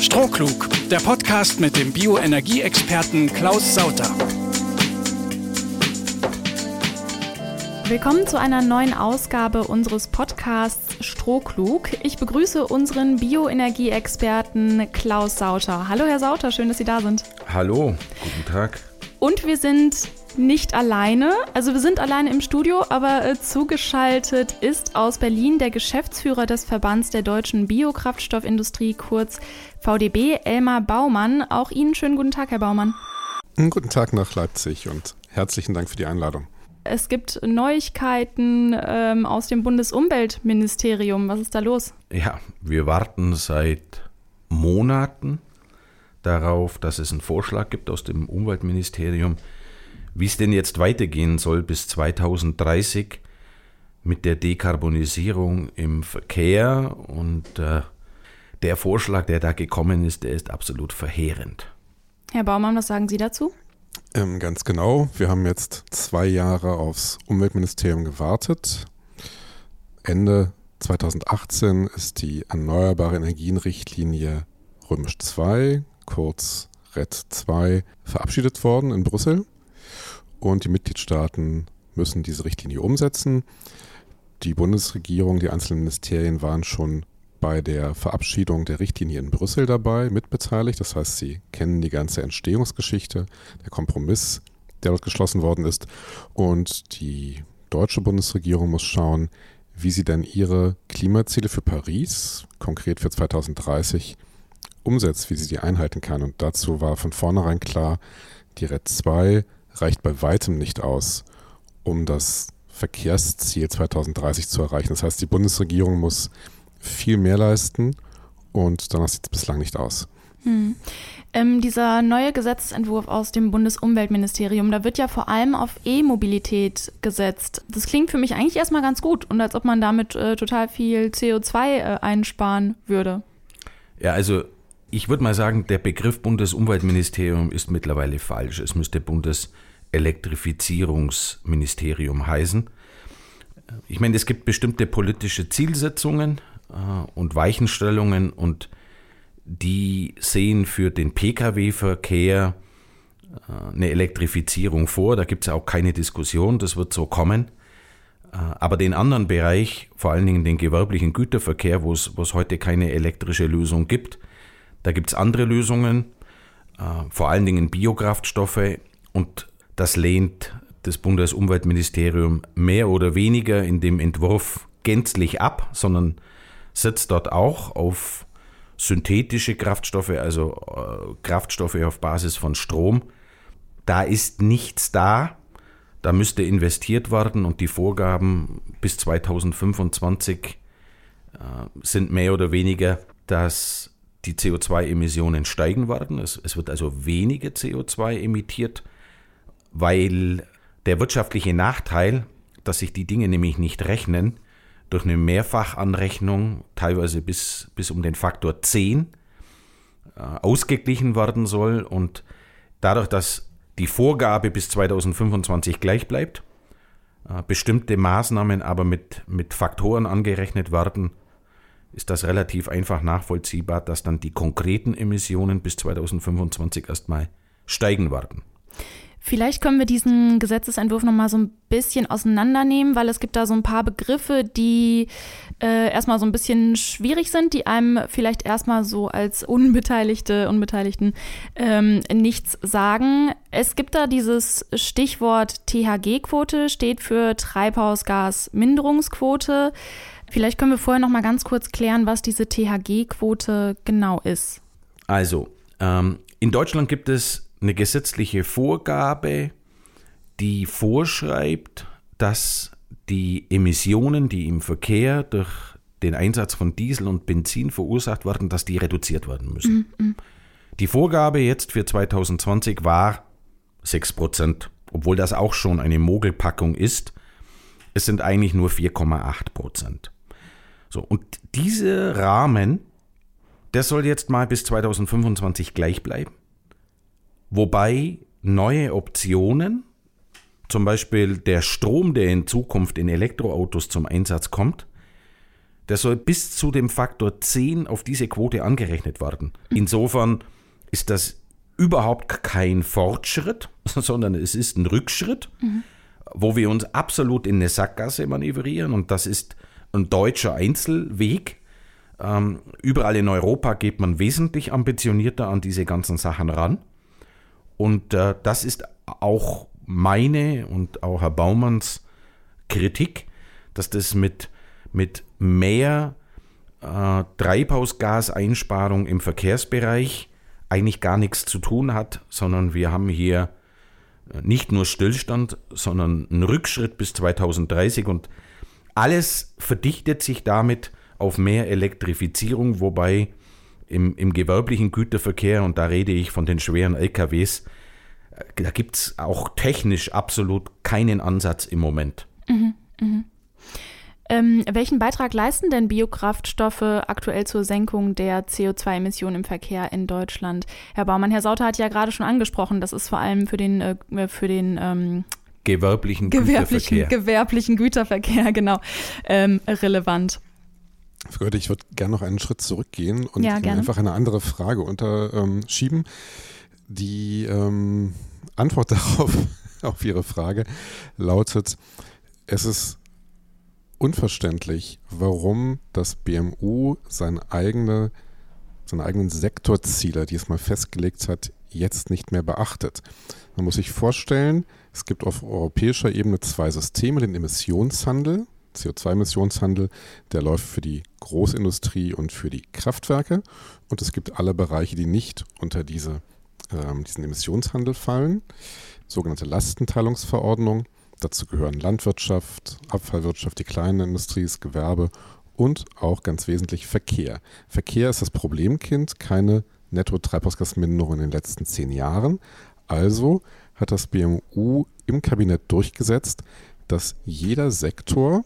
Strohklug, der Podcast mit dem Bioenergieexperten Klaus Sauter. Willkommen zu einer neuen Ausgabe unseres Podcasts Strohklug. Ich begrüße unseren Bioenergieexperten Klaus Sauter. Hallo Herr Sauter, schön, dass Sie da sind. Hallo, guten Tag. Und wir sind nicht alleine. Also wir sind alleine im Studio, aber äh, zugeschaltet ist aus Berlin der Geschäftsführer des Verbands der deutschen Biokraftstoffindustrie, kurz VDB, Elmar Baumann. Auch Ihnen schönen guten Tag, Herr Baumann. Guten Tag nach Leipzig und herzlichen Dank für die Einladung. Es gibt Neuigkeiten ähm, aus dem Bundesumweltministerium. Was ist da los? Ja, wir warten seit Monaten darauf, dass es einen Vorschlag gibt aus dem Umweltministerium, wie es denn jetzt weitergehen soll bis 2030 mit der Dekarbonisierung im Verkehr. Und äh, der Vorschlag, der da gekommen ist, der ist absolut verheerend. Herr Baumann, was sagen Sie dazu? Ähm, ganz genau. Wir haben jetzt zwei Jahre aufs Umweltministerium gewartet. Ende 2018 ist die Erneuerbare Energienrichtlinie Römisch 2, kurz RED 2, verabschiedet worden in Brüssel und die Mitgliedstaaten müssen diese Richtlinie umsetzen. Die Bundesregierung, die einzelnen Ministerien waren schon bei der Verabschiedung der Richtlinie in Brüssel dabei, mitbeteiligt. Das heißt, sie kennen die ganze Entstehungsgeschichte, der Kompromiss, der dort geschlossen worden ist. Und die deutsche Bundesregierung muss schauen, wie sie denn ihre Klimaziele für Paris, konkret für 2030, umsetzt, wie sie die einhalten kann. Und dazu war von vornherein klar, die RED 2 reicht bei weitem nicht aus, um das Verkehrsziel 2030 zu erreichen. Das heißt, die Bundesregierung muss viel mehr leisten und danach sieht es bislang nicht aus. Hm. Ähm, dieser neue Gesetzentwurf aus dem Bundesumweltministerium, da wird ja vor allem auf E-Mobilität gesetzt. Das klingt für mich eigentlich erstmal ganz gut und als ob man damit äh, total viel CO2 äh, einsparen würde. Ja, also ich würde mal sagen, der Begriff Bundesumweltministerium ist mittlerweile falsch. Es müsste Bundeselektrifizierungsministerium heißen. Ich meine, es gibt bestimmte politische Zielsetzungen und Weichenstellungen und die sehen für den Pkw-Verkehr äh, eine Elektrifizierung vor. Da gibt es auch keine Diskussion, das wird so kommen. Äh, aber den anderen Bereich, vor allen Dingen den gewerblichen Güterverkehr, wo es heute keine elektrische Lösung gibt, da gibt es andere Lösungen, äh, vor allen Dingen Biokraftstoffe und das lehnt das Bundesumweltministerium mehr oder weniger in dem Entwurf gänzlich ab, sondern setzt dort auch auf synthetische Kraftstoffe, also äh, Kraftstoffe auf Basis von Strom. Da ist nichts da, da müsste investiert werden und die Vorgaben bis 2025 äh, sind mehr oder weniger, dass die CO2-Emissionen steigen werden. Es, es, wird also weniger CO2 emittiert, weil der wirtschaftliche Nachteil, dass sich die Dinge nämlich nicht rechnen, durch eine Mehrfachanrechnung, teilweise bis, bis um den Faktor 10, äh, ausgeglichen werden soll. Und dadurch, dass die Vorgabe bis 2025 gleich bleibt, äh, bestimmte Maßnahmen aber mit, mit Faktoren angerechnet werden, ist das relativ einfach nachvollziehbar, dass dann die konkreten Emissionen bis 2025 erstmal steigen werden. Vielleicht können wir diesen Gesetzesentwurf noch mal so ein bisschen auseinandernehmen, weil es gibt da so ein paar Begriffe, die äh, erstmal so ein bisschen schwierig sind, die einem vielleicht erstmal so als Unbeteiligte, Unbeteiligten ähm, nichts sagen. Es gibt da dieses Stichwort THG-Quote, steht für Treibhausgasminderungsquote. Vielleicht können wir vorher noch mal ganz kurz klären, was diese THG-Quote genau ist. Also, ähm, in Deutschland gibt es eine gesetzliche Vorgabe, die vorschreibt, dass die Emissionen, die im Verkehr durch den Einsatz von Diesel und Benzin verursacht werden, dass die reduziert werden müssen. -mm. Die Vorgabe jetzt für 2020 war 6 Prozent, obwohl das auch schon eine Mogelpackung ist. Es sind eigentlich nur 4,8 Prozent. So, und dieser Rahmen, der soll jetzt mal bis 2025 gleich bleiben. Wobei neue Optionen, zum Beispiel der Strom, der in Zukunft in Elektroautos zum Einsatz kommt, der soll bis zu dem Faktor 10 auf diese Quote angerechnet werden. Insofern ist das überhaupt kein Fortschritt, sondern es ist ein Rückschritt, mhm. wo wir uns absolut in eine Sackgasse manövrieren und das ist ein deutscher Einzelweg. Ähm, überall in Europa geht man wesentlich ambitionierter an diese ganzen Sachen ran. Und äh, das ist auch meine und auch Herr Baumanns Kritik, dass das mit, mit mehr äh, Treibhausgaseinsparung im Verkehrsbereich eigentlich gar nichts zu tun hat, sondern wir haben hier äh, nicht nur Stillstand, sondern einen Rückschritt bis 2030 und alles verdichtet sich damit auf mehr Elektrifizierung, wobei im, im gewerblichen Güterverkehr, und da rede ich von den schweren LKWs, äh, da gibt es auch technisch absolut keinen Ansatz im Moment. Mhm, mh. ähm, welchen Beitrag leisten denn Biokraftstoffe aktuell zur Senkung der CO2-Emissionen im Verkehr in Deutschland? Herr Baumann, Herr Sauter hat ja gerade schon angesprochen, das ist vor allem für den, äh, für den ähm, gewerblichen, gewerblichen Güterverkehr. Gewerblichen Güterverkehr, genau, ähm, relevant. Fröde, ich würde gerne noch einen Schritt zurückgehen und ja, einfach eine andere Frage unterschieben. Ähm, Die ähm, Antwort darauf, auf Ihre Frage, lautet, es ist unverständlich, warum das BMU seine, eigene, seine eigenen Sektorziele, die es mal festgelegt hat, jetzt nicht mehr beachtet. Man muss sich vorstellen, es gibt auf europäischer Ebene zwei Systeme, den Emissionshandel, CO2-Emissionshandel, der läuft für die Großindustrie und für die Kraftwerke. Und es gibt alle Bereiche, die nicht unter diese, äh, diesen Emissionshandel fallen, sogenannte Lastenteilungsverordnung. Dazu gehören Landwirtschaft, Abfallwirtschaft, die kleine Industrie, das Gewerbe und auch ganz wesentlich Verkehr. Verkehr ist das Problemkind, keine Netto-Treibhausgasminderung in den letzten zehn Jahren. Also hat das BMU im Kabinett durchgesetzt, dass jeder Sektor,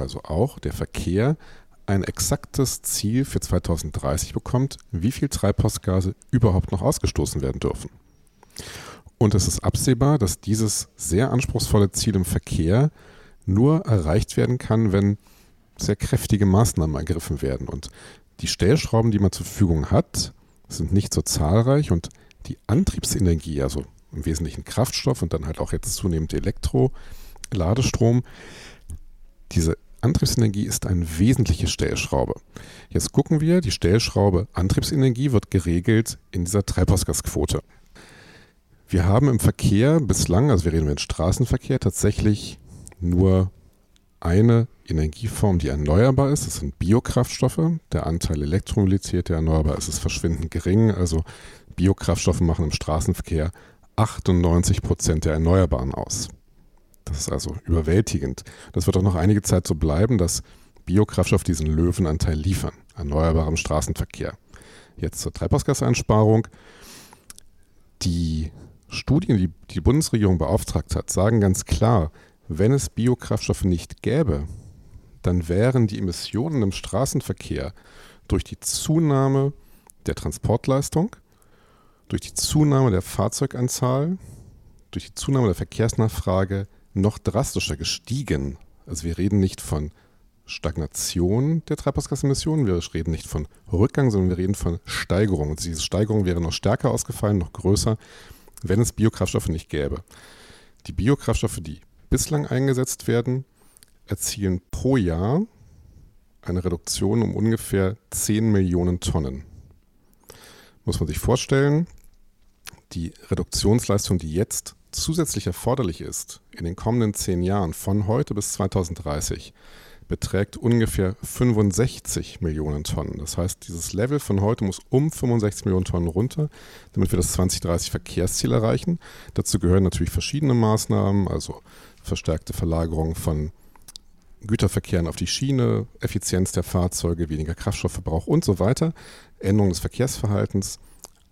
also auch der Verkehr, ein exaktes Ziel für 2030 bekommt, wie viel Treibhausgase überhaupt noch ausgestoßen werden dürfen. Und es ist absehbar, dass dieses sehr anspruchsvolle Ziel im Verkehr nur erreicht werden kann, wenn sehr kräftige Maßnahmen ergriffen werden. Und die Stellschrauben, die man zur Verfügung hat, sind nicht so zahlreich und die Antriebsenergie, also im Wesentlichen Kraftstoff und dann halt auch jetzt zunehmend Elektro-Ladestrom, diese Antriebsenergie ist eine wesentliche Stellschraube. Jetzt gucken wir, die Stellschraube Antriebsenergie wird geregelt in dieser Treibhausgasquote. Wir haben im Verkehr bislang, also wir reden über den Straßenverkehr, tatsächlich nur eine Energieform, die erneuerbar ist. Das sind Biokraftstoffe. Der Anteil Elektromobilität, der erneuerbar ist, ist verschwindend gering. Also Biokraftstoffe machen im Straßenverkehr 98 Prozent der Erneuerbaren aus. Das ist also überwältigend. Das wird auch noch einige Zeit so bleiben, dass Biokraftstoffe diesen Löwenanteil liefern, erneuerbarem Straßenverkehr. Jetzt zur Treibhausgaseinsparung. Die Studien, die die Bundesregierung beauftragt hat, sagen ganz klar, wenn es Biokraftstoffe nicht gäbe, dann wären die Emissionen im Straßenverkehr durch die Zunahme der Transportleistung, durch die Zunahme der Fahrzeuganzahl, durch die Zunahme der Verkehrsnachfrage noch drastischer gestiegen. Also wir reden nicht von Stagnation der Treibhausgasemissionen, wir reden nicht von Rückgang, sondern wir reden von Steigerung. Und diese Steigerung wäre noch stärker ausgefallen, noch größer, wenn es Biokraftstoffe nicht gäbe. Die Biokraftstoffe, die bislang eingesetzt werden, erzielen pro Jahr eine Reduktion um ungefähr 10 Millionen Tonnen. Muss man sich vorstellen, die Reduktionsleistung, die jetzt zusätzlich erforderlich ist, in den kommenden zehn Jahren von heute bis 2030, beträgt ungefähr 65 Millionen Tonnen. Das heißt, dieses Level von heute muss um 65 Millionen Tonnen runter, damit wir das 2030 Verkehrsziel erreichen. Dazu gehören natürlich verschiedene Maßnahmen, also verstärkte Verlagerung von Güterverkehren auf die Schiene, Effizienz der Fahrzeuge, weniger Kraftstoffverbrauch und so weiter, Änderung des Verkehrsverhaltens.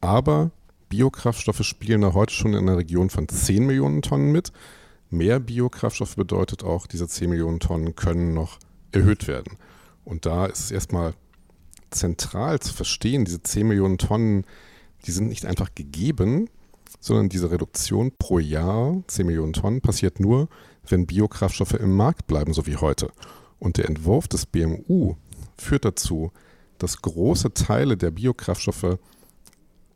Aber Biokraftstoffe spielen da heute schon in einer Region von 10 Millionen Tonnen mit. Mehr Biokraftstoffe bedeutet auch, diese 10 Millionen Tonnen können noch erhöht werden. Und da ist es erstmal zentral zu verstehen, diese 10 Millionen Tonnen, die sind nicht einfach gegeben, sondern diese Reduktion pro Jahr, 10 Millionen Tonnen, passiert nur, wenn Biokraftstoffe im Markt bleiben, so wie heute. Und der Entwurf des BMU führt dazu, dass große Teile der Biokraftstoffe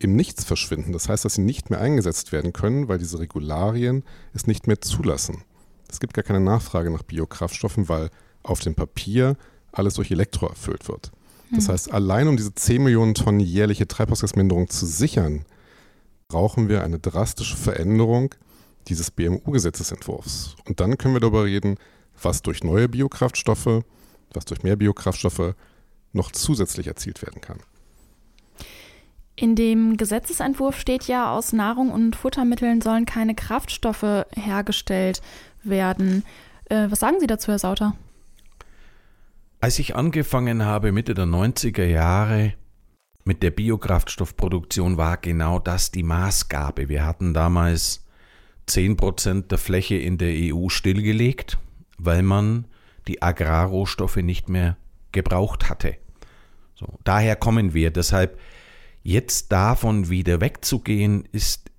im Nichts verschwinden. Das heißt, dass sie nicht mehr eingesetzt werden können, weil diese Regularien es nicht mehr zulassen. Es gibt gar keine Nachfrage nach Biokraftstoffen, weil auf dem Papier alles durch Elektro erfüllt wird. Das hm. heißt, allein um diese 10 Millionen Tonnen jährliche Treibhausgasminderung zu sichern, brauchen wir eine drastische Veränderung dieses BMU-Gesetzesentwurfs. Und dann können wir darüber reden, was durch neue Biokraftstoffe, was durch mehr Biokraftstoffe noch zusätzlich erzielt werden kann. In dem Gesetzesentwurf steht ja, aus Nahrung und Futtermitteln sollen keine Kraftstoffe hergestellt werden. Äh, was sagen Sie dazu, Herr Sauter? Als ich angefangen habe, Mitte der 90er Jahre mit der Biokraftstoffproduktion, war genau das die Maßgabe. Wir hatten damals 10% der Fläche in der EU stillgelegt, weil man die Agrarrohstoffe nicht mehr gebraucht hatte. So, daher kommen wir. Deshalb jetzt davon wieder wegzugehen, ist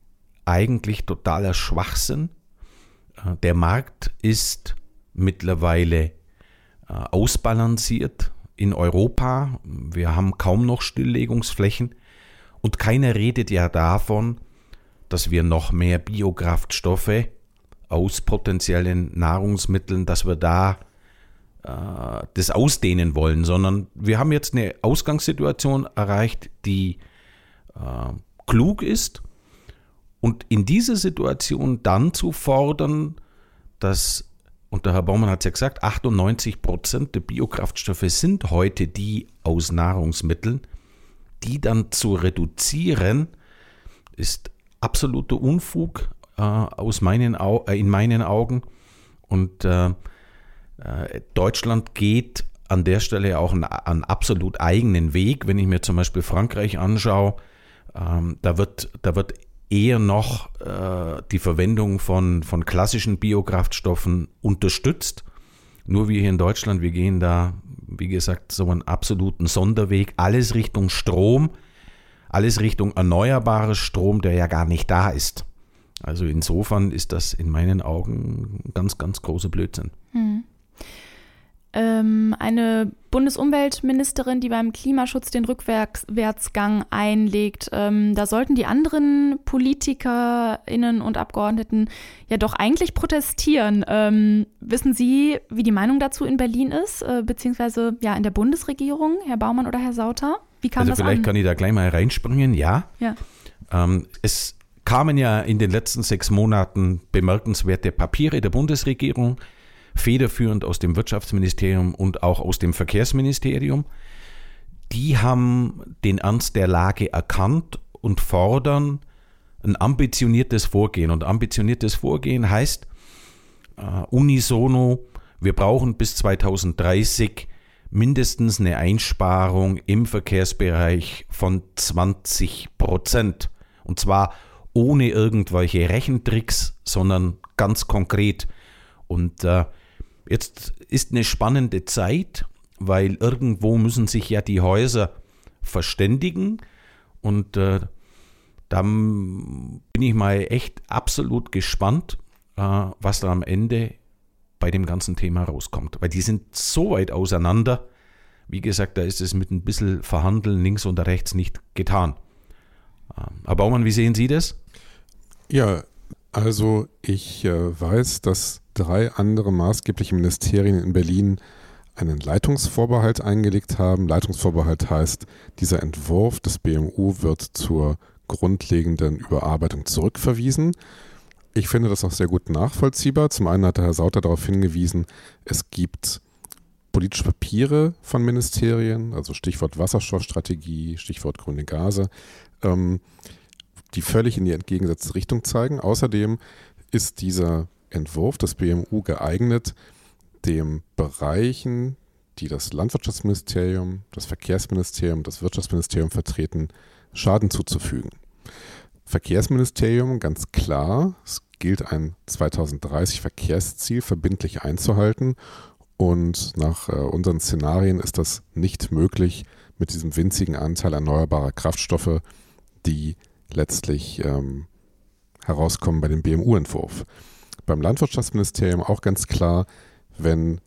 eigentlich totaler Schwachsinn. Äh, der Markt ist mittlerweile äh, ausbalanciert in Europa. Wir haben kaum noch Stilllegungsflächen und keiner redet ja davon, dass wir noch mehr Biokraftstoffe aus potenziellen Nahrungsmitteln, dass wir da äh, das ausdehnen wollen, sondern wir haben jetzt eine Ausgangssituation erreicht, die äh, klug ist. Und in dieser Situation dann zu fordern, dass, und der Herr Baumann hat es ja gesagt, 98 Prozent der Biokraftstoffe sind heute die aus Nahrungsmitteln, die dann zu reduzieren, ist absoluter Unfug äh, aus meinen Au äh, in meinen Augen. Und äh, äh, Deutschland geht an der Stelle auch einen, einen, absolut eigenen Weg. Wenn ich mir zum Beispiel Frankreich anschaue, ähm, da, wird, da wird eher noch äh, die Verwendung von, von klassischen Biokraftstoffen unterstützt. Nur wir hier in Deutschland, wir gehen da, wie gesagt, so einen absoluten Sonderweg. Alles Richtung Strom, alles Richtung erneuerbares Strom, der ja gar nicht da ist. Also insofern ist das in meinen Augen ganz, ganz große Blödsinn. Hm ähm, eine Bundesumweltministerin, die beim Klimaschutz den Rückwärtsgang einlegt. Ähm, da sollten die anderen PolitikerInnen und Abgeordneten ja doch eigentlich protestieren. Ähm, wissen Sie, wie die Meinung dazu in Berlin ist, äh, beziehungsweise ja in der Bundesregierung, Herr Baumann oder Herr Sauter? Wie kam also das vielleicht an? kann ich da gleich mal reinspringen, ja. ja. Ähm, es kamen ja in den letzten sechs Monaten bemerkenswerte Papiere der Bundesregierung federführend aus dem Wirtschaftsministerium und auch aus dem Verkehrsministerium. Die haben den Ernst der Lage erkannt und fordern ein ambitioniertes Vorgehen. Und ambitioniertes Vorgehen heißt uh, unisono, wir brauchen bis 2030 mindestens eine Einsparung im Verkehrsbereich von 20 Prozent. Und zwar ohne irgendwelche Rechentricks, sondern ganz konkret. Und äh, Jetzt ist eine spannende Zeit, weil irgendwo müssen sich ja die Häuser verständigen und äh, dann bin ich mal echt absolut gespannt, äh, was da am Ende bei dem ganzen Thema rauskommt, weil die sind so weit auseinander. Wie gesagt, da ist es mit ein bisschen Verhandeln links und rechts nicht getan. Äh, Herr Baumann, wie sehen Sie das? Ja, also ich äh, weiß, dass drei andere maßgebliche Ministerien in Berlin einen Leitungsvorbehalt eingelegt haben. Leitungsvorbehalt heißt, dieser Entwurf des BMU wird zur grundlegenden Überarbeitung zurückverwiesen. Ich finde das auch sehr gut nachvollziehbar. Zum einen hat Herr Sauter darauf hingewiesen, es gibt politische Papiere von Ministerien, also Stichwort Wasserstoffstrategie, Stichwort grüne Gase, ähm, die völlig in die entgegengesetzte Richtung zeigen. Außerdem ist dieser Entwurf des BMU geeignet, den Bereichen, die das Landwirtschaftsministerium, das Verkehrsministerium, das Wirtschaftsministerium vertreten, Schaden zuzufügen. Verkehrsministerium, ganz klar, es gilt ein 2030 Verkehrsziel verbindlich einzuhalten und nach äh, unseren Szenarien ist das nicht möglich mit diesem winzigen Anteil erneuerbarer Kraftstoffe, die letztlich ähm, herauskommen bei dem BMU-Entwurf beim Landwirtschaftsministerium auch ganz klar, wenn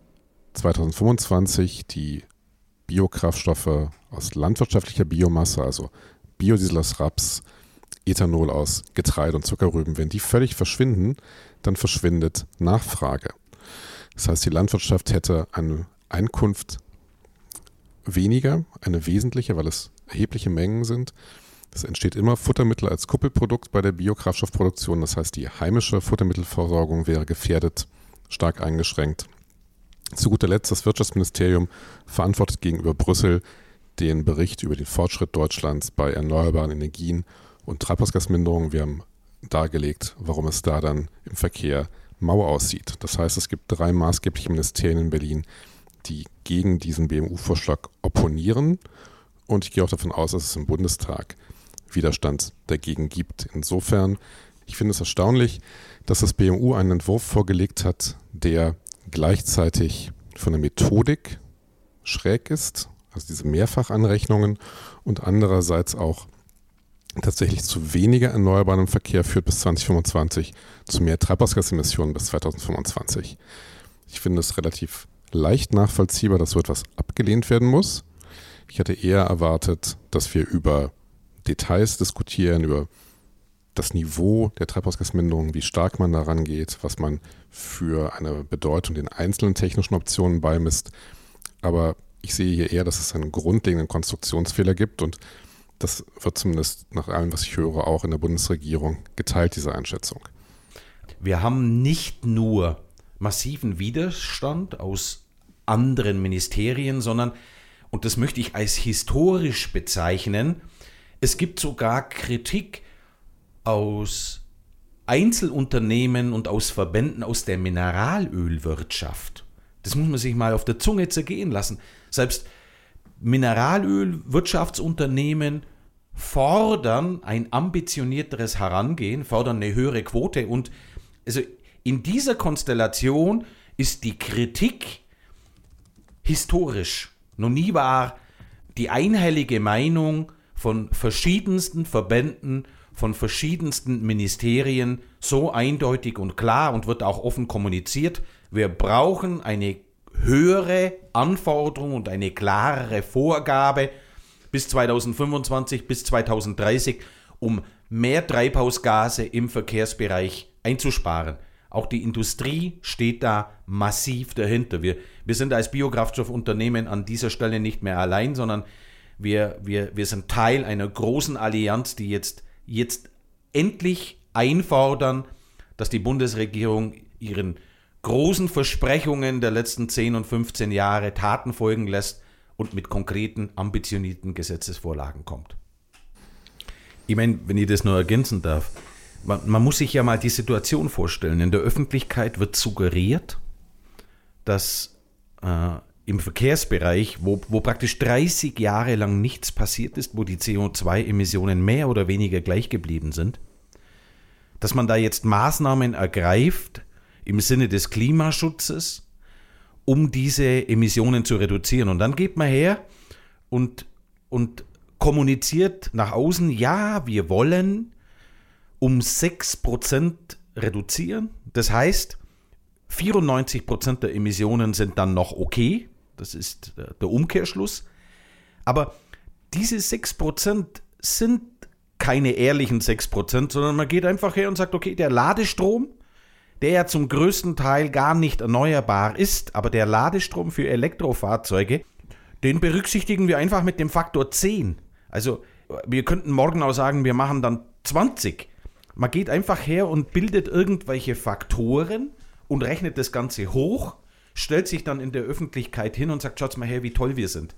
2025 die Biokraftstoffe aus landwirtschaftlicher Biomasse, also Biodiesel aus Raps, Ethanol aus Getreide und Zuckerrüben, wenn die völlig verschwinden, dann verschwindet Nachfrage. Das heißt, die Landwirtschaft hätte eine Einkunft weniger, eine wesentliche, weil es erhebliche Mengen sind. Es entsteht immer Futtermittel als Kuppelprodukt bei der Biokraftstoffproduktion. Das heißt, die heimische Futtermittelversorgung wäre gefährdet, stark eingeschränkt. Zu guter Letzt, das Wirtschaftsministerium verantwortet gegenüber Brüssel den Bericht über den Fortschritt Deutschlands bei erneuerbaren Energien und Treibhausgasminderung. Wir haben dargelegt, warum es da dann im Verkehr mau aussieht. Das heißt, es gibt drei maßgebliche Ministerien in Berlin, die gegen diesen BMU-Vorschlag opponieren. Und ich gehe auch davon aus, dass es im Bundestag Widerstand dagegen gibt. Insofern, ich finde es erstaunlich, dass das BMU einen Entwurf vorgelegt hat, der gleichzeitig von der Methodik schräg ist, also diese Mehrfachanrechnungen und andererseits auch tatsächlich zu weniger erneuerbarem Verkehr führt bis 2025, zu mehr Treibhausgasemissionen bis 2025. Ich finde es relativ leicht nachvollziehbar, dass so etwas abgelehnt werden muss. Ich hätte eher erwartet, dass wir über Details diskutieren, über das Niveau der Treibhausgasminderung, wie stark man daran geht, was man für eine Bedeutung den einzelnen technischen Optionen beimisst. Aber ich sehe hier eher, dass es einen grundlegenden Konstruktionsfehler gibt und das wird zumindest nach allem, was ich höre, auch in der Bundesregierung geteilt, diese Einschätzung. Wir haben nicht nur massiven Widerstand aus anderen Ministerien, sondern, und das möchte ich als historisch bezeichnen, es gibt sogar Kritik aus Einzelunternehmen und aus Verbänden aus der Mineralölwirtschaft. Das muss man sich mal auf der Zunge zergehen lassen. Selbst Mineralölwirtschaftsunternehmen fordern ein ambitionierteres Herangehen, fordern eine höhere Quote und also in dieser Konstellation ist die Kritik historisch. Noch nie war die einhellige Meinung von verschiedensten Verbänden von verschiedensten Ministerien so eindeutig und klar und wird auch offen kommuniziert. Wir brauchen eine höhere Anforderung und eine klarere Vorgabe bis 2025, bis 2030, um mehr Treibhausgase im Verkehrsbereich einzusparen. Auch die Industrie steht da massiv dahinter. Wir, wir sind als Biokraftstoffunternehmen an dieser Stelle nicht mehr allein, sondern wir, wir, wir sind Teil einer großen Allianz, die jetzt jetzt endlich einfordern, dass die Bundesregierung ihren großen Versprechungen der letzten 10 und 15 Jahre Taten folgen lässt und mit konkreten, ambitionierten Gesetzesvorlagen kommt. Ich meine, wenn ich das nur ergänzen darf, man, man, muss sich ja mal die Situation vorstellen. In der Öffentlichkeit wird suggeriert, dass äh, im Verkehrsbereich, wo, wo praktisch 30 Jahre lang nichts passiert ist, wo die CO2-Emissionen mehr oder weniger gleich geblieben sind, dass man da jetzt Maßnahmen ergreift im Sinne des Klimaschutzes, um diese Emissionen zu reduzieren. Und dann geht man her und, und kommuniziert nach außen, ja, wir wollen um 6% reduzieren. Das heißt, 94% der Emissionen sind dann noch okay, das ist der Umkehrschluss. Aber diese 6% sind keine ehrlichen 6%, sondern man geht einfach her und sagt, okay, der Ladestrom, der ja zum größten Teil gar nicht erneuerbar ist, aber der Ladestrom für Elektrofahrzeuge, den berücksichtigen wir einfach mit dem Faktor 10. Also wir könnten morgen auch sagen, wir machen dann 20. Man geht einfach her und bildet irgendwelche Faktoren und rechnet das Ganze hoch stellt sich dann in der Öffentlichkeit hin und sagt, schaut mal her, wie toll wir sind.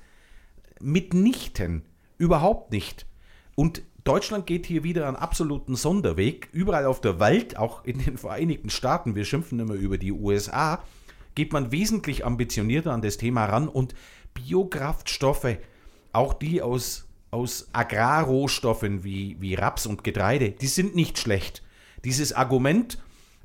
Mitnichten, überhaupt nicht. Und Deutschland geht hier wieder einen absoluten Sonderweg. Überall auf der Welt, auch in den Vereinigten Staaten, wir schimpfen immer über die USA, geht man wesentlich ambitionierter an das Thema ran und Biokraftstoffe, auch die aus, aus Agrarrohstoffen wie, wie Raps und Getreide, die sind nicht schlecht. Dieses Argument,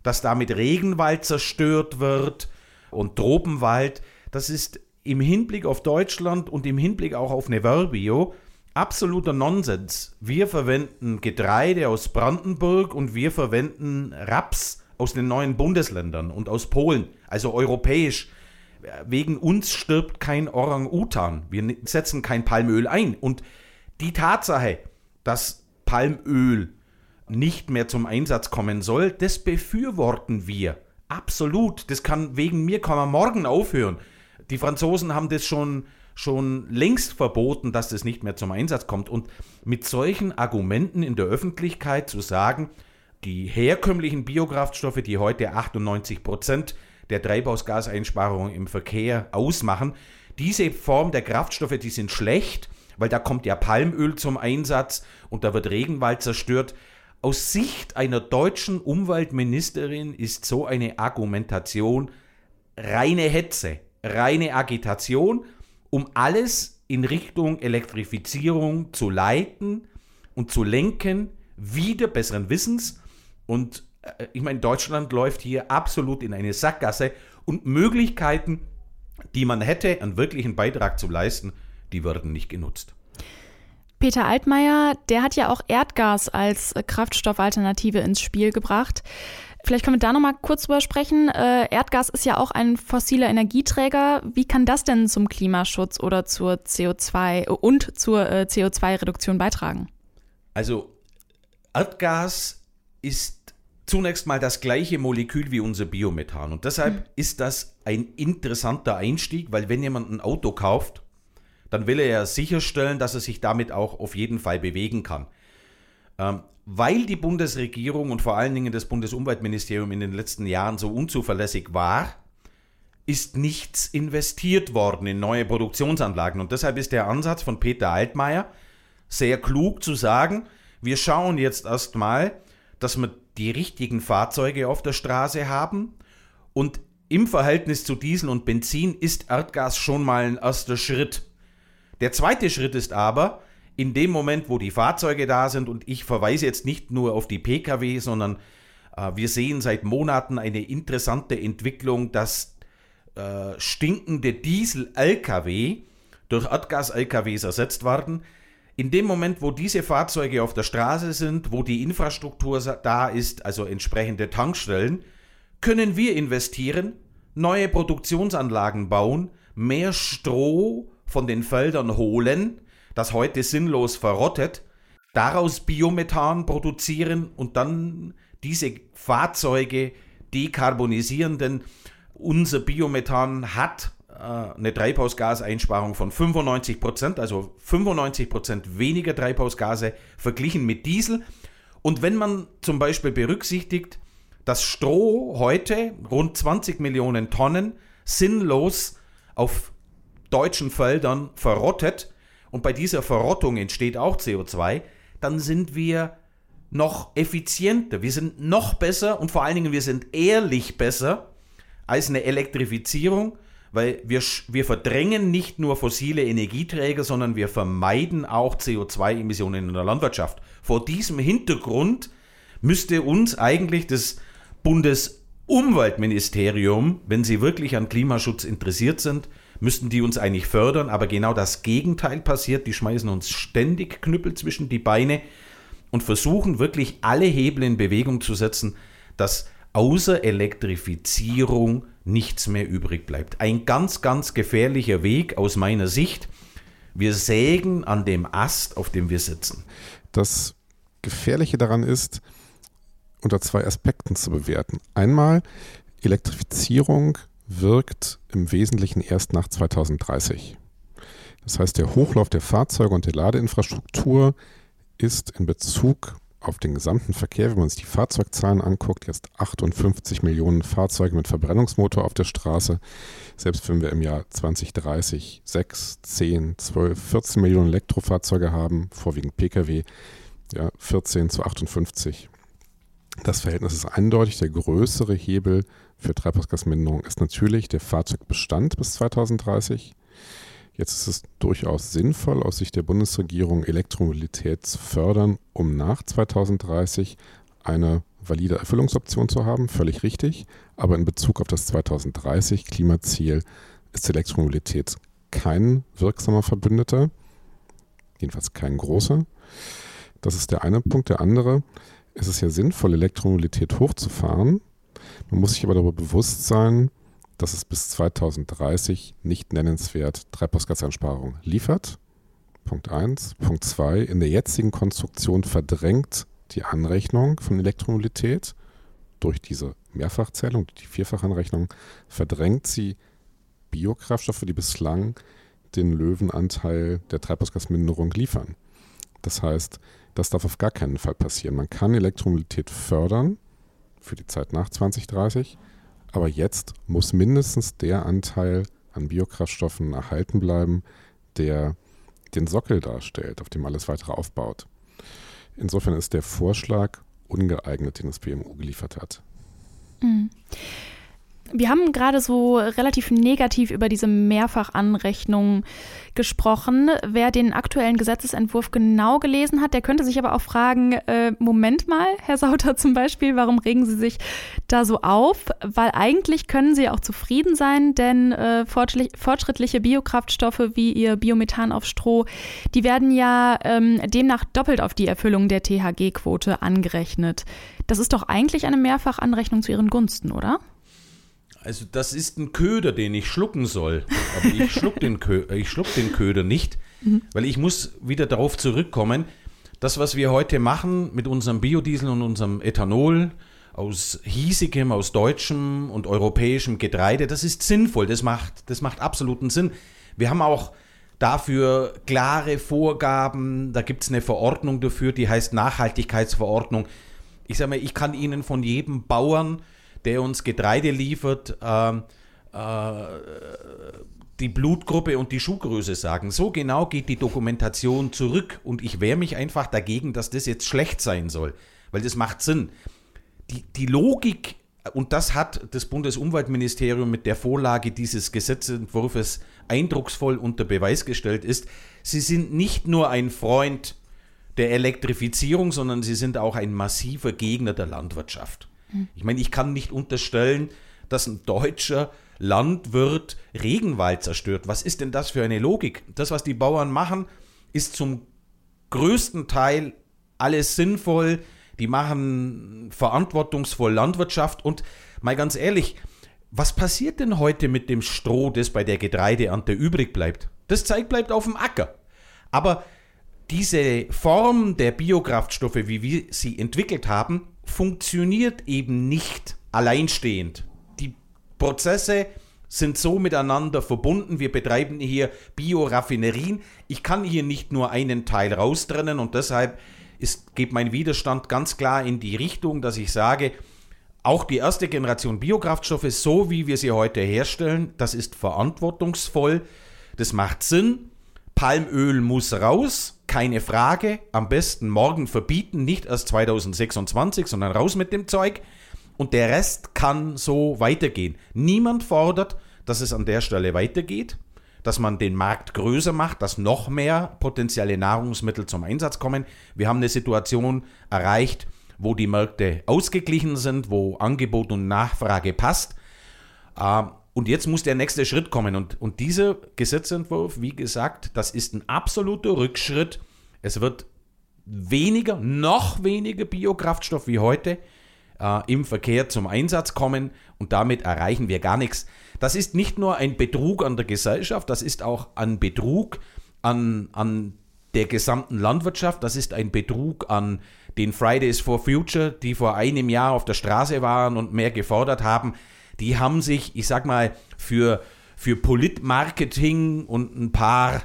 dass damit Regenwald zerstört wird, und Tropenwald, das ist im Hinblick auf Deutschland und im Hinblick auch auf Neverbio absoluter Nonsens. Wir verwenden Getreide aus Brandenburg und wir verwenden Raps aus den neuen Bundesländern und aus Polen, also europäisch. wegen uns stirbt kein Orang-Utan. Wir setzen kein Palmöl ein. Und die Tatsache, dass Palmöl nicht mehr zum Einsatz kommen soll, das befürworten wir. Absolut. Das kann wegen mir kann man morgen aufhören. Die Franzosen haben das schon, schon längst verboten, dass das nicht mehr zum Einsatz kommt. Und mit solchen Argumenten in der Öffentlichkeit zu sagen, die herkömmlichen Biokraftstoffe, die heute 98 Prozent der Treibhausgaseinsparung im Verkehr ausmachen, diese Form der Kraftstoffe, die sind schlecht, weil da kommt ja Palmöl zum Einsatz und da wird Regenwald zerstört. Aus Sicht einer deutschen Umweltministerin ist so eine Argumentation reine Hetze, reine Agitation, um alles in Richtung Elektrifizierung zu leiten und zu lenken, wieder besseren Wissens. Und äh, ich meine, Deutschland läuft hier absolut in eine Sackgasse und Möglichkeiten, die man hätte, einen wirklichen Beitrag zu leisten, die würden nicht genutzt. Peter Altmaier, der hat ja auch Erdgas als Kraftstoffalternative ins Spiel gebracht. Vielleicht können wir da nochmal kurz drüber sprechen. Äh, Erdgas ist ja auch ein fossiler Energieträger. Wie kann das denn zum Klimaschutz oder zur CO2 und zur äh, CO2-Reduktion beitragen? Also Erdgas ist zunächst mal das gleiche Molekül wie unser Biomethan. Und deshalb mhm. ist das ein interessanter Einstieg, weil wenn jemand ein Auto kauft, dann will er ja sicherstellen, dass er sich damit auch auf jeden Fall bewegen kann. Ähm, weil die Bundesregierung und vor allen Dingen das Bundesumweltministerium in den letzten Jahren so unzuverlässig war, ist nichts investiert worden in neue Produktionsanlagen. Und deshalb ist der Ansatz von Peter Altmaier sehr klug zu sagen, wir schauen jetzt erstmal, dass wir die richtigen Fahrzeuge auf der Straße haben und im Verhältnis zu Diesel und Benzin ist Erdgas schon mal ein erster Schritt. Der zweite Schritt ist aber, in dem Moment, wo die Fahrzeuge da sind, und ich verweise jetzt nicht nur auf die Pkw, sondern äh, wir sehen seit Monaten eine interessante Entwicklung, dass äh, stinkende Diesel-Lkw durch Erdgas-Lkws ersetzt werden. In dem Moment, wo diese Fahrzeuge auf der Straße sind, wo die Infrastruktur da ist, also entsprechende Tankstellen, können wir investieren, neue Produktionsanlagen bauen, mehr Stroh von den Feldern holen, das heute sinnlos verrottet, daraus Biomethan produzieren und dann diese Fahrzeuge dekarbonisieren, denn unser Biomethan hat äh, eine Treibhausgaseinsparung von 95 Prozent, also 95 Prozent weniger Treibhausgase verglichen mit Diesel. Und wenn man zum Beispiel berücksichtigt, dass Stroh heute rund 20 Millionen Tonnen sinnlos auf deutschen Feldern verrottet. Und bei dieser Verrottung entsteht auch CO2, dann sind wir noch effizienter, wir sind noch besser und vor allen Dingen wir sind ehrlich besser als eine Elektrifizierung, weil wir, wir verdrängen nicht nur fossile Energieträger, sondern wir vermeiden auch CO2-Emissionen in der Landwirtschaft. Vor diesem Hintergrund müsste uns eigentlich das Bundesumweltministerium, wenn sie wirklich an Klimaschutz interessiert sind, müssten die uns eigentlich fördern, aber genau das Gegenteil passiert. Die schmeißen uns ständig Knüppel zwischen die Beine und versuchen wirklich alle Hebel in Bewegung zu setzen, dass außer Elektrifizierung nichts mehr übrig bleibt. Ein ganz, ganz gefährlicher Weg aus meiner Sicht. Wir sägen an dem Ast, auf dem wir sitzen. Das Gefährliche daran ist, unter zwei Aspekten zu bewerten. Einmal, Elektrifizierung wirkt im Wesentlichen erst nach 2030. Das heißt, der Hochlauf der Fahrzeuge und der Ladeinfrastruktur ist in Bezug auf den gesamten Verkehr, wenn man sich die Fahrzeugzahlen anguckt, jetzt 58 Millionen Fahrzeuge mit Verbrennungsmotor auf der Straße. Selbst wenn wir im Jahr 2030 6, 10, 12, 14 Millionen Elektrofahrzeuge haben, vorwiegend Pkw, ja, 14 zu 58. Das Verhältnis ist eindeutig. Der größere Hebel für Treibhausgasminderung ist natürlich der Fahrzeugbestand bis 2030. Jetzt ist es durchaus sinnvoll, aus Sicht der Bundesregierung Elektromobilität zu fördern, um nach 2030 eine valide Erfüllungsoption zu haben. Völlig richtig. Aber in Bezug auf das 2030 Klimaziel ist Elektromobilität kein wirksamer Verbündeter. Jedenfalls kein großer. Das ist der eine Punkt. Der andere, es ist ja sinnvoll, Elektromobilität hochzufahren. Man muss sich aber darüber bewusst sein, dass es bis 2030 nicht nennenswert Treibhausgaseinsparungen liefert. Punkt 1. Punkt 2. In der jetzigen Konstruktion verdrängt die Anrechnung von Elektromobilität durch diese Mehrfachzählung, die Vierfachanrechnung, verdrängt sie Biokraftstoffe, die bislang den Löwenanteil der Treibhausgasminderung liefern. Das heißt, das darf auf gar keinen Fall passieren. Man kann Elektromobilität fördern für die Zeit nach 2030, aber jetzt muss mindestens der Anteil an Biokraftstoffen erhalten bleiben, der den Sockel darstellt, auf dem alles weitere aufbaut. Insofern ist der Vorschlag ungeeignet, den das BMU geliefert hat. Mhm. Wir haben gerade so relativ negativ über diese Mehrfachanrechnung gesprochen. Wer den aktuellen Gesetzesentwurf genau gelesen hat, der könnte sich aber auch fragen, äh, Moment mal, Herr Sauter zum Beispiel, warum regen Sie sich da so auf? Weil eigentlich können Sie auch zufrieden sein, denn äh, fortschrittliche Biokraftstoffe wie Ihr Biomethan auf Stroh, die werden ja ähm, demnach doppelt auf die Erfüllung der THG-Quote angerechnet. Das ist doch eigentlich eine Mehrfachanrechnung zu Ihren Gunsten, oder? Also das ist ein Köder, den ich schlucken soll. Aber ich schluck den, Kö ich schluck den Köder nicht, mhm. weil ich muss wieder darauf zurückkommen, das, was wir heute machen mit unserem Biodiesel und unserem Ethanol aus hiesigem, aus deutschem und europäischem Getreide, das ist sinnvoll, das macht, das macht absoluten Sinn. Wir haben auch dafür klare Vorgaben, da gibt es eine Verordnung dafür, die heißt Nachhaltigkeitsverordnung. Ich sage mal, ich kann Ihnen von jedem Bauern der uns Getreide liefert, äh, äh, die Blutgruppe und die Schuhgröße sagen. So genau geht die Dokumentation zurück und ich wehre mich einfach dagegen, dass das jetzt schlecht sein soll, weil das macht Sinn. Die, die Logik, und das hat das Bundesumweltministerium mit der Vorlage dieses Gesetzentwurfs eindrucksvoll unter Beweis gestellt, ist, sie sind nicht nur ein Freund der Elektrifizierung, sondern sie sind auch ein massiver Gegner der Landwirtschaft. Ich meine, ich kann nicht unterstellen, dass ein deutscher Landwirt Regenwald zerstört. Was ist denn das für eine Logik? Das, was die Bauern machen, ist zum größten Teil alles sinnvoll. Die machen verantwortungsvoll Landwirtschaft. Und mal ganz ehrlich, was passiert denn heute mit dem Stroh, das bei der Getreideernte übrig bleibt? Das Zeug bleibt auf dem Acker. Aber diese Form der Biokraftstoffe, wie wir sie entwickelt haben, funktioniert eben nicht alleinstehend. Die Prozesse sind so miteinander verbunden. Wir betreiben hier Bioraffinerien. Ich kann hier nicht nur einen Teil raustrennen und deshalb ist, geht mein Widerstand ganz klar in die Richtung, dass ich sage, auch die erste Generation Biokraftstoffe, so wie wir sie heute herstellen, das ist verantwortungsvoll, das macht Sinn. Palmöl muss raus, keine Frage. Am besten morgen verbieten, nicht erst 2026, sondern raus mit dem Zeug. Und der Rest kann so weitergehen. Niemand fordert, dass es an der Stelle weitergeht, dass man den Markt größer macht, dass noch mehr potenzielle Nahrungsmittel zum Einsatz kommen. Wir haben eine Situation erreicht, wo die Märkte ausgeglichen sind, wo Angebot und Nachfrage passt. Ähm, und jetzt muss der nächste Schritt kommen. Und, und dieser Gesetzentwurf, wie gesagt, das ist ein absoluter Rückschritt. Es wird weniger, noch weniger Biokraftstoff wie heute äh, im Verkehr zum Einsatz kommen und damit erreichen wir gar nichts. Das ist nicht nur ein Betrug an der Gesellschaft, das ist auch ein Betrug an, an der gesamten Landwirtschaft, das ist ein Betrug an den Fridays for Future, die vor einem Jahr auf der Straße waren und mehr gefordert haben die haben sich, ich sag mal, für, für Politmarketing und ein paar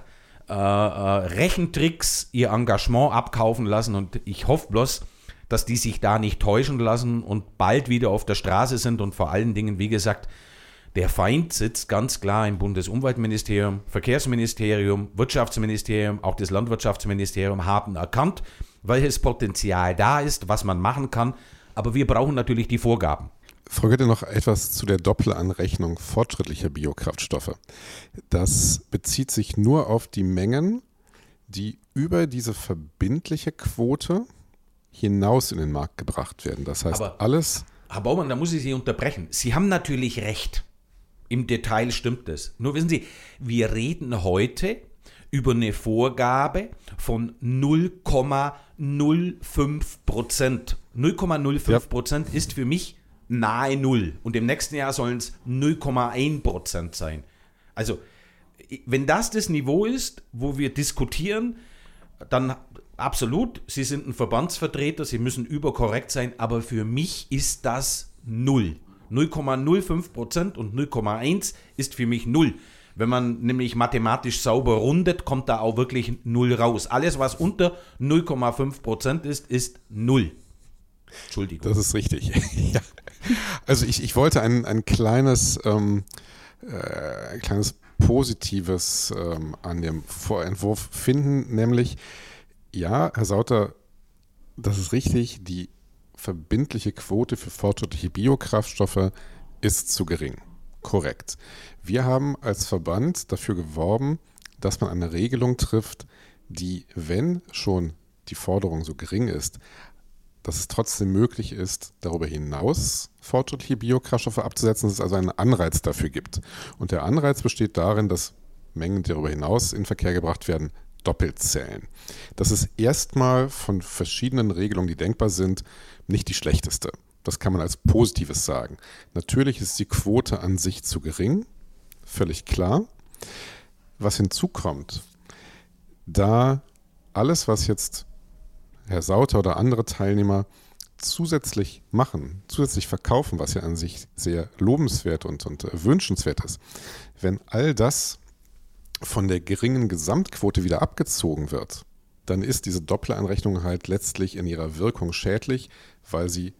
äh, äh, Rechentricks ihr Engagement abkaufen lassen und ich hoffe bloß, dass die sich da nicht täuschen lassen und bald wieder auf der Straße sind und vor allen Dingen, wie gesagt, der Feind sitzt ganz klar im Bundesumweltministerium, Verkehrsministerium, Wirtschaftsministerium, auch das Landwirtschaftsministerium haben erkannt, welches Potenzial da ist, was man machen kann. Aber wir brauchen natürlich die Vorgaben. Frau Götte, noch etwas zu der Doppelanrechnung fortschrittlicher Biokraftstoffe. Das bezieht sich nur auf die Mengen, die über diese verbindliche Quote hinaus in den Markt gebracht werden. Das heißt, Aber, alles. Herr Baumann, da muss ich Sie unterbrechen. Sie haben natürlich recht. Im Detail stimmt es. Nur wissen Sie, wir reden heute über eine Vorgabe von 0,05 Prozent. 0,05 Prozent ja. ist für mich nahe Null und im nächsten Jahr sollen es 0,1 Prozent sein. Also, wenn das das Niveau ist, wo wir diskutieren, dann absolut, Sie sind ein Verbandsvertreter, Sie müssen überkorrekt sein, aber für mich ist das Null. 0,05 Prozent und 0,1 ist für mich Null. Wenn man nämlich mathematisch sauber rundet, kommt da auch wirklich Null raus. Alles, was unter 0,5 Prozent ist, ist Null. Entschuldigung. Das ist richtig. ja. Also ich, ich wollte ein, ein kleines, ähm, äh, ein kleines Positives ähm, an dem Vorentwurf finden, nämlich, ja, Herr Sauter, das ist richtig, die verbindliche Quote für fortschrittliche Biokraftstoffe ist zu gering. Korrekt. Wir haben als Verband dafür geworben, dass man eine Regelung trifft, die, wenn schon die Forderung so gering ist, dass es trotzdem möglich ist, darüber hinaus fortschrittliche Biokraftstoffe abzusetzen, dass es also einen Anreiz dafür gibt. Und der Anreiz besteht darin, dass Mengen, die darüber hinaus in Verkehr gebracht werden, doppelt zählen. Das ist erstmal von verschiedenen Regelungen, die denkbar sind, nicht die schlechteste. Das kann man als Positives sagen. Natürlich ist die Quote an sich zu gering, völlig klar. Was hinzukommt, da alles, was jetzt Herr Sauter oder andere Teilnehmer zusätzlich machen, zusätzlich verkaufen, was ja an sich sehr lobenswert und, und äh, wünschenswert ist, wenn all das von der geringen Gesamtquote wieder abgezogen wird, dann ist diese Doppelanrechnung halt letztlich in ihrer Wirkung schädlich, weil sie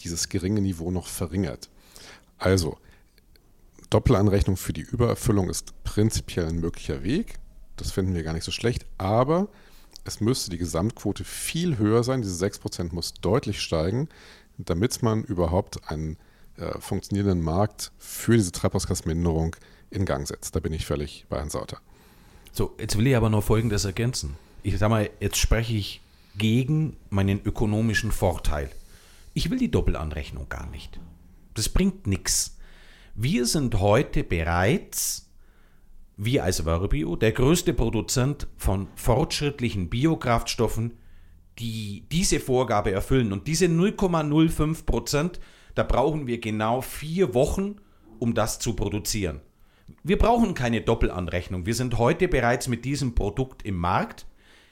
dieses geringe Niveau noch verringert. Also, Doppelanrechnung für die Übererfüllung ist prinzipiell ein möglicher Weg. Das finden wir gar nicht so schlecht, aber es müsste die Gesamtquote viel höher sein. Diese 6% muss deutlich steigen, damit man überhaupt einen äh, funktionierenden Markt für diese Treibhausgasminderung in Gang setzt. Da bin ich völlig bei Herrn Sauter. So, jetzt will ich aber noch Folgendes ergänzen. Ich sage mal, jetzt spreche ich gegen meinen ökonomischen Vorteil. Ich will die Doppelanrechnung gar nicht. Das bringt nichts. Wir sind heute bereits wir als Verbio der größte Produzent von fortschrittlichen Biokraftstoffen, die diese Vorgabe erfüllen. Und diese 0,05 Prozent, da brauchen wir genau vier Wochen, um das zu produzieren. Wir brauchen keine Doppelanrechnung. Wir sind heute bereits mit diesem Produkt im Markt.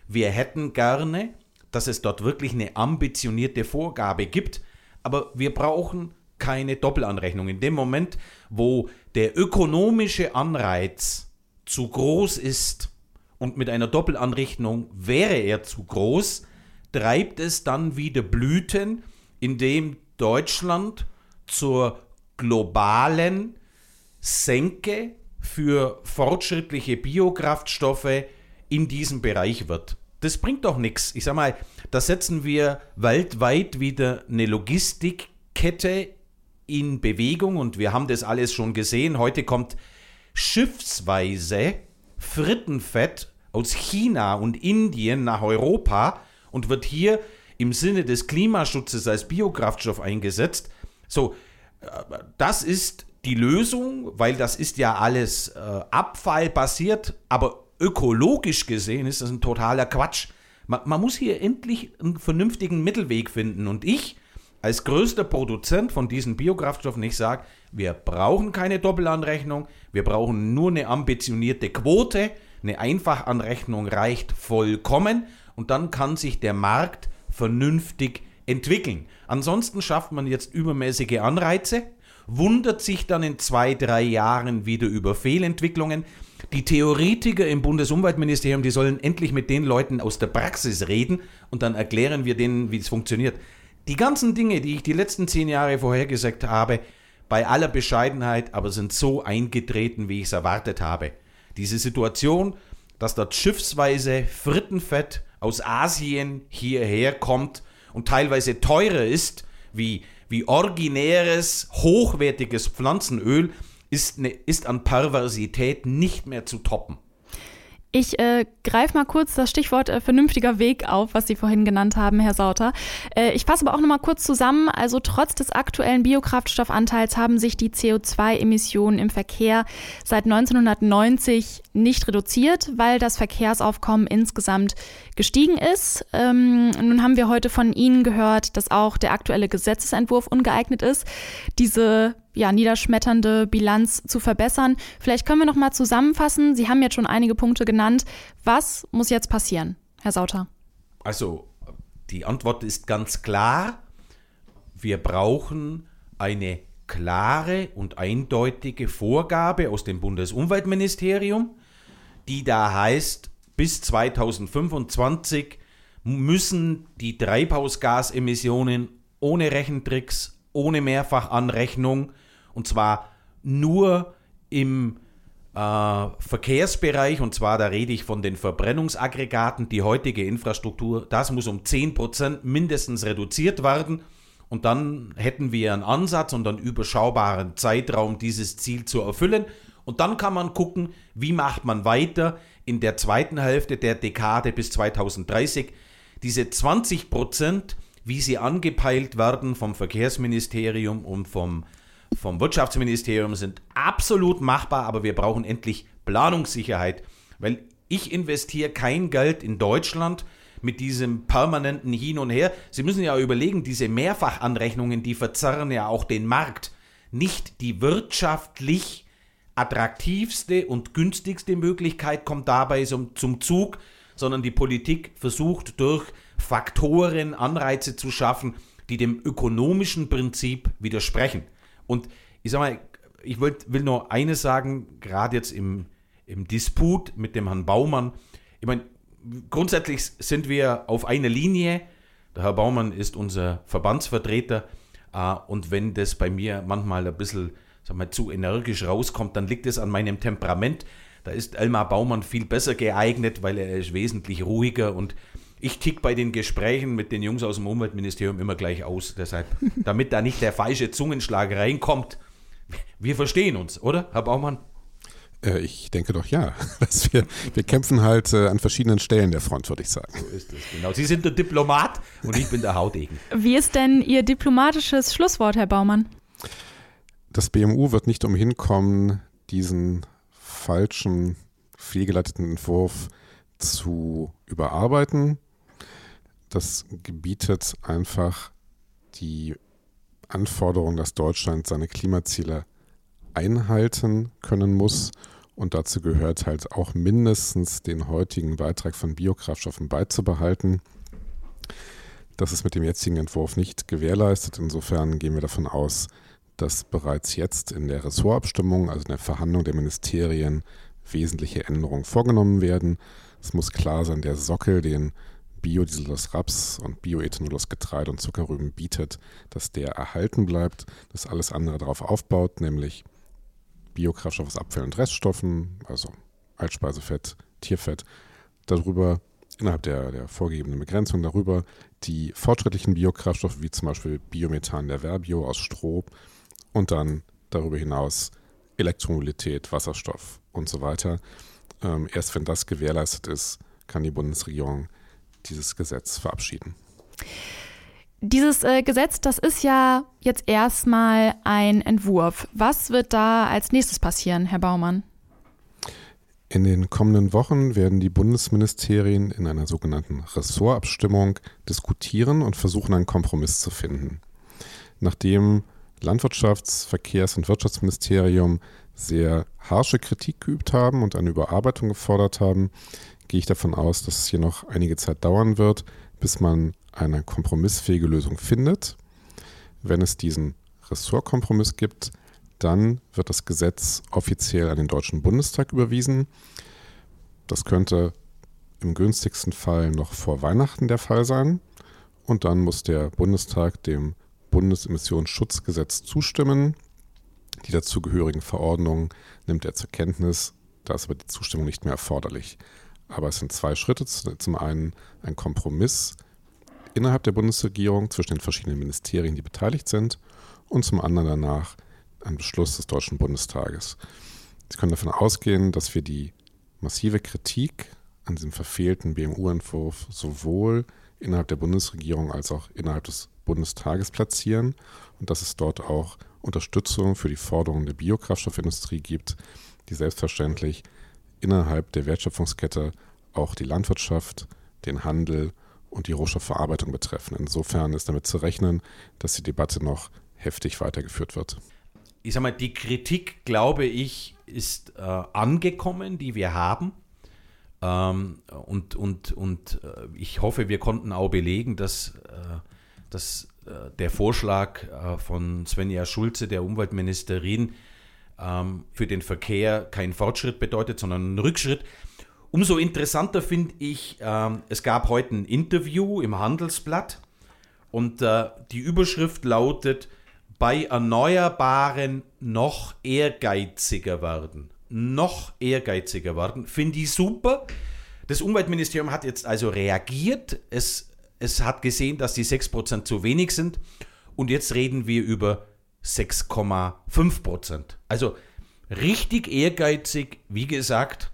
Wir hätten gerne, dass es dort wirklich eine ambitionierte Vorgabe gibt, aber wir brauchen keine Doppelanrechnung. In dem Moment, wo der ökonomische Anreiz zu groß ist und mit einer Doppelanrechnung wäre er zu groß, treibt es dann wieder Blüten, indem Deutschland zur globalen Senke für fortschrittliche Biokraftstoffe in diesem Bereich wird. Das bringt doch nichts. Ich sag mal, da setzen wir weltweit wieder eine Logistikkette in Bewegung und wir haben das alles schon gesehen. Heute kommt schiffsweise Frittenfett aus China und Indien nach Europa und wird hier im Sinne des Klimaschutzes als Biokraftstoff eingesetzt. So, äh, das ist die Lösung, weil das ist ja alles äh, abfallbasiert, aber ökologisch gesehen ist das ein totaler Quatsch. Man, man muss hier endlich einen vernünftigen Mittelweg finden und ich als größter Produzent von diesen Biokraftstoffen ich sage, wir brauchen keine Doppelanrechnung, wir brauchen nur eine ambitionierte Quote, eine Einfachanrechnung reicht vollkommen und dann kann sich der Markt vernünftig entwickeln. Ansonsten schafft man jetzt übermäßige Anreize, wundert sich dann in zwei, drei Jahren wieder über Fehlentwicklungen. Die Theoretiker im Bundesumweltministerium, die sollen endlich mit den Leuten aus der Praxis reden und dann erklären wir denen, wie es funktioniert. Die ganzen Dinge, die ich die letzten zehn Jahre vorhergesagt habe, bei aller Bescheidenheit, aber sind so eingetreten, wie ich es erwartet habe. Diese Situation, dass dort schiffsweise Frittenfett aus Asien hierher kommt und teilweise teurer ist, wie, wie originäres, hochwertiges Pflanzenöl, ist, ne, ist an Perversität nicht mehr zu toppen. Ich äh, greife mal kurz das Stichwort äh, vernünftiger Weg auf, was Sie vorhin genannt haben, Herr Sauter. Äh, ich fasse aber auch noch mal kurz zusammen. Also trotz des aktuellen Biokraftstoffanteils haben sich die CO2-Emissionen im Verkehr seit 1990 nicht reduziert, weil das Verkehrsaufkommen insgesamt gestiegen ist. Ähm, nun haben wir heute von Ihnen gehört, dass auch der aktuelle Gesetzesentwurf ungeeignet ist, diese ja, niederschmetternde Bilanz zu verbessern. Vielleicht können wir noch mal zusammenfassen. Sie haben jetzt schon einige Punkte genannt. Was muss jetzt passieren, Herr Sauter? Also, die Antwort ist ganz klar. Wir brauchen eine klare und eindeutige Vorgabe aus dem Bundesumweltministerium, die da heißt, bis 2025 müssen die Treibhausgasemissionen ohne Rechentricks, ohne Mehrfachanrechnung und zwar nur im äh, Verkehrsbereich, und zwar da rede ich von den Verbrennungsaggregaten, die heutige Infrastruktur, das muss um 10% mindestens reduziert werden. Und dann hätten wir einen Ansatz und einen überschaubaren Zeitraum, dieses Ziel zu erfüllen. Und dann kann man gucken, wie macht man weiter in der zweiten Hälfte der Dekade bis 2030. Diese 20 Prozent, wie sie angepeilt werden vom Verkehrsministerium und vom vom Wirtschaftsministerium sind absolut machbar, aber wir brauchen endlich Planungssicherheit, weil ich investiere kein Geld in Deutschland mit diesem permanenten Hin und Her. Sie müssen ja überlegen, diese Mehrfachanrechnungen, die verzerren ja auch den Markt. Nicht die wirtschaftlich attraktivste und günstigste Möglichkeit kommt dabei zum, zum Zug, sondern die Politik versucht durch Faktoren Anreize zu schaffen, die dem ökonomischen Prinzip widersprechen. Und ich sag mal, ich wollt, will nur eines sagen, gerade jetzt im, im Disput mit dem Herrn Baumann. Ich meine, grundsätzlich sind wir auf einer Linie. Der Herr Baumann ist unser Verbandsvertreter. Äh, und wenn das bei mir manchmal ein bisschen sag mal, zu energisch rauskommt, dann liegt es an meinem Temperament. Da ist Elmar Baumann viel besser geeignet, weil er ist wesentlich ruhiger und ich tick bei den Gesprächen mit den Jungs aus dem Umweltministerium immer gleich aus. Deshalb, damit da nicht der falsche Zungenschlag reinkommt. Wir verstehen uns, oder, Herr Baumann? Äh, ich denke doch ja. Dass wir, wir kämpfen halt äh, an verschiedenen Stellen der Front, würde ich sagen. So ist es, genau. Sie sind der Diplomat und ich bin der Hautegen. Wie ist denn Ihr diplomatisches Schlusswort, Herr Baumann? Das BMU wird nicht umhin kommen, diesen falschen, fehlgeleiteten Entwurf zu überarbeiten das gebietet einfach die Anforderung, dass Deutschland seine Klimaziele einhalten können muss. Und dazu gehört halt auch mindestens den heutigen Beitrag von Biokraftstoffen beizubehalten. Das ist mit dem jetzigen Entwurf nicht gewährleistet. Insofern gehen wir davon aus, dass bereits jetzt in der Ressortabstimmung, also in der Verhandlung der Ministerien, wesentliche Änderungen vorgenommen werden. Es muss klar sein, der Sockel, den Biodiesel aus Raps und Bioethanol aus Getreide und Zuckerrüben bietet, dass der erhalten bleibt, dass alles andere darauf aufbaut, nämlich Biokraftstoff aus Abfällen und Reststoffen, also Altspeisefett, Tierfett, darüber innerhalb der, der vorgegebenen Begrenzung darüber die fortschrittlichen Biokraftstoffe wie zum Beispiel Biomethan der Verbio aus Stroh und dann darüber hinaus Elektromobilität, Wasserstoff und so weiter. Ähm, erst wenn das gewährleistet ist, kann die Bundesregierung dieses Gesetz verabschieden. Dieses äh, Gesetz, das ist ja jetzt erstmal ein Entwurf. Was wird da als nächstes passieren, Herr Baumann? In den kommenden Wochen werden die Bundesministerien in einer sogenannten Ressortabstimmung diskutieren und versuchen, einen Kompromiss zu finden. Nachdem Landwirtschafts-, Verkehrs- und Wirtschaftsministerium sehr harsche Kritik geübt haben und eine Überarbeitung gefordert haben, gehe ich davon aus, dass es hier noch einige Zeit dauern wird, bis man eine kompromissfähige Lösung findet. Wenn es diesen Ressortkompromiss gibt, dann wird das Gesetz offiziell an den Deutschen Bundestag überwiesen. Das könnte im günstigsten Fall noch vor Weihnachten der Fall sein. Und dann muss der Bundestag dem Bundesemissionsschutzgesetz zustimmen. Die dazugehörigen Verordnungen nimmt er zur Kenntnis. Da ist aber die Zustimmung nicht mehr erforderlich. Aber es sind zwei Schritte. Zum einen ein Kompromiss innerhalb der Bundesregierung zwischen den verschiedenen Ministerien, die beteiligt sind, und zum anderen danach ein Beschluss des Deutschen Bundestages. Sie können davon ausgehen, dass wir die massive Kritik an diesem verfehlten BMU-Entwurf sowohl innerhalb der Bundesregierung als auch innerhalb des Bundestages platzieren und dass es dort auch Unterstützung für die Forderungen der Biokraftstoffindustrie gibt, die selbstverständlich innerhalb der Wertschöpfungskette auch die Landwirtschaft, den Handel und die Rohstoffverarbeitung betreffen. Insofern ist damit zu rechnen, dass die Debatte noch heftig weitergeführt wird. Ich sage mal, die Kritik, glaube ich, ist äh, angekommen, die wir haben. Ähm, und und, und äh, ich hoffe, wir konnten auch belegen, dass, äh, dass äh, der Vorschlag äh, von Svenja Schulze, der Umweltministerin, ähm, für den Verkehr keinen Fortschritt bedeutet, sondern einen Rückschritt. Umso interessanter finde ich, ähm, es gab heute ein Interview im Handelsblatt und äh, die Überschrift lautet, bei Erneuerbaren noch ehrgeiziger werden. Noch ehrgeiziger werden. Finde ich super. Das Umweltministerium hat jetzt also reagiert. Es, es hat gesehen, dass die 6% zu wenig sind. Und jetzt reden wir über 6,5%. Also richtig ehrgeizig, wie gesagt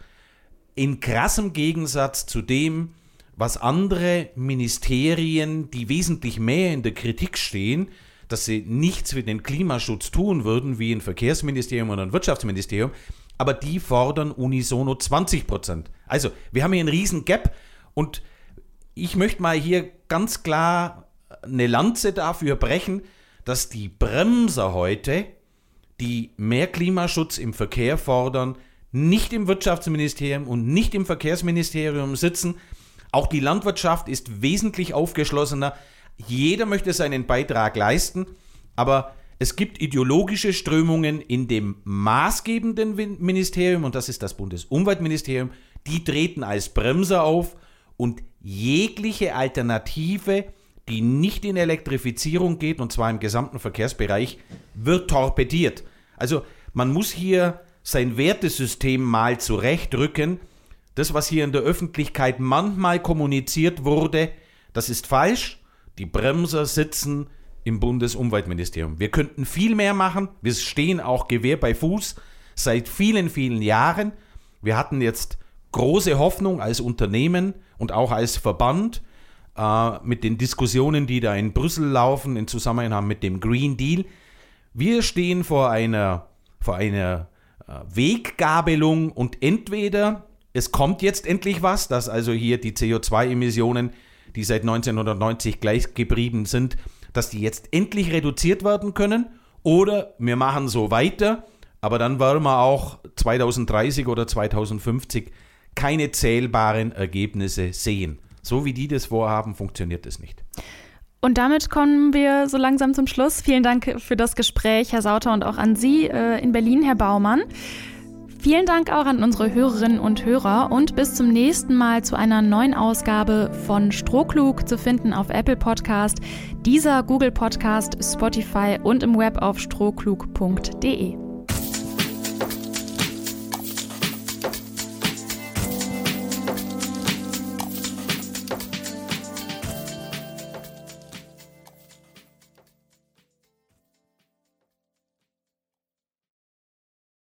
in krassem Gegensatz zu dem, was andere Ministerien, die wesentlich mehr in der Kritik stehen, dass sie nichts für den Klimaschutz tun würden, wie ein Verkehrsministerium oder ein Wirtschaftsministerium, aber die fordern unisono 20 Prozent. Also, wir haben hier einen riesen Gap und ich möchte mal hier ganz klar eine Lanze dafür brechen, dass die Bremser heute, die mehr Klimaschutz im Verkehr fordern, nicht im Wirtschaftsministerium und nicht im Verkehrsministerium sitzen. Auch die Landwirtschaft ist wesentlich aufgeschlossener. Jeder möchte seinen Beitrag leisten, aber es gibt ideologische Strömungen in dem maßgebenden Ministerium, und das ist das Bundesumweltministerium, die treten als Bremser auf und jegliche Alternative, die nicht in Elektrifizierung geht, und zwar im gesamten Verkehrsbereich, wird torpediert. Also man muss hier sein Wertesystem mal zurechtrücken. Das, was hier in der Öffentlichkeit manchmal kommuniziert wurde, das ist falsch. Die Bremser sitzen im Bundesumweltministerium. Wir könnten viel mehr machen. Wir stehen auch Gewehr bei Fuß seit vielen, vielen Jahren. Wir hatten jetzt große Hoffnung als Unternehmen und auch als Verband äh, mit den Diskussionen, die da in Brüssel laufen, in Zusammenhang mit dem Green Deal. Wir stehen vor einer, vor einer äh, Weggabelung und entweder es kommt jetzt endlich was, dass also hier die CO2-Emissionen, die seit 1990 gleich geblieben sind, dass die jetzt endlich reduziert werden können oder wir machen so weiter, aber dann werden wir auch 2030 oder 2050 keine zählbaren Ergebnisse sehen. So wie die das vorhaben, funktioniert es nicht. Und damit kommen wir so langsam zum Schluss. Vielen Dank für das Gespräch, Herr Sauter, und auch an Sie äh, in Berlin, Herr Baumann. Vielen Dank auch an unsere Hörerinnen und Hörer und bis zum nächsten Mal zu einer neuen Ausgabe von Strohklug zu finden auf Apple Podcast, dieser Google Podcast, Spotify und im Web auf strohklug.de.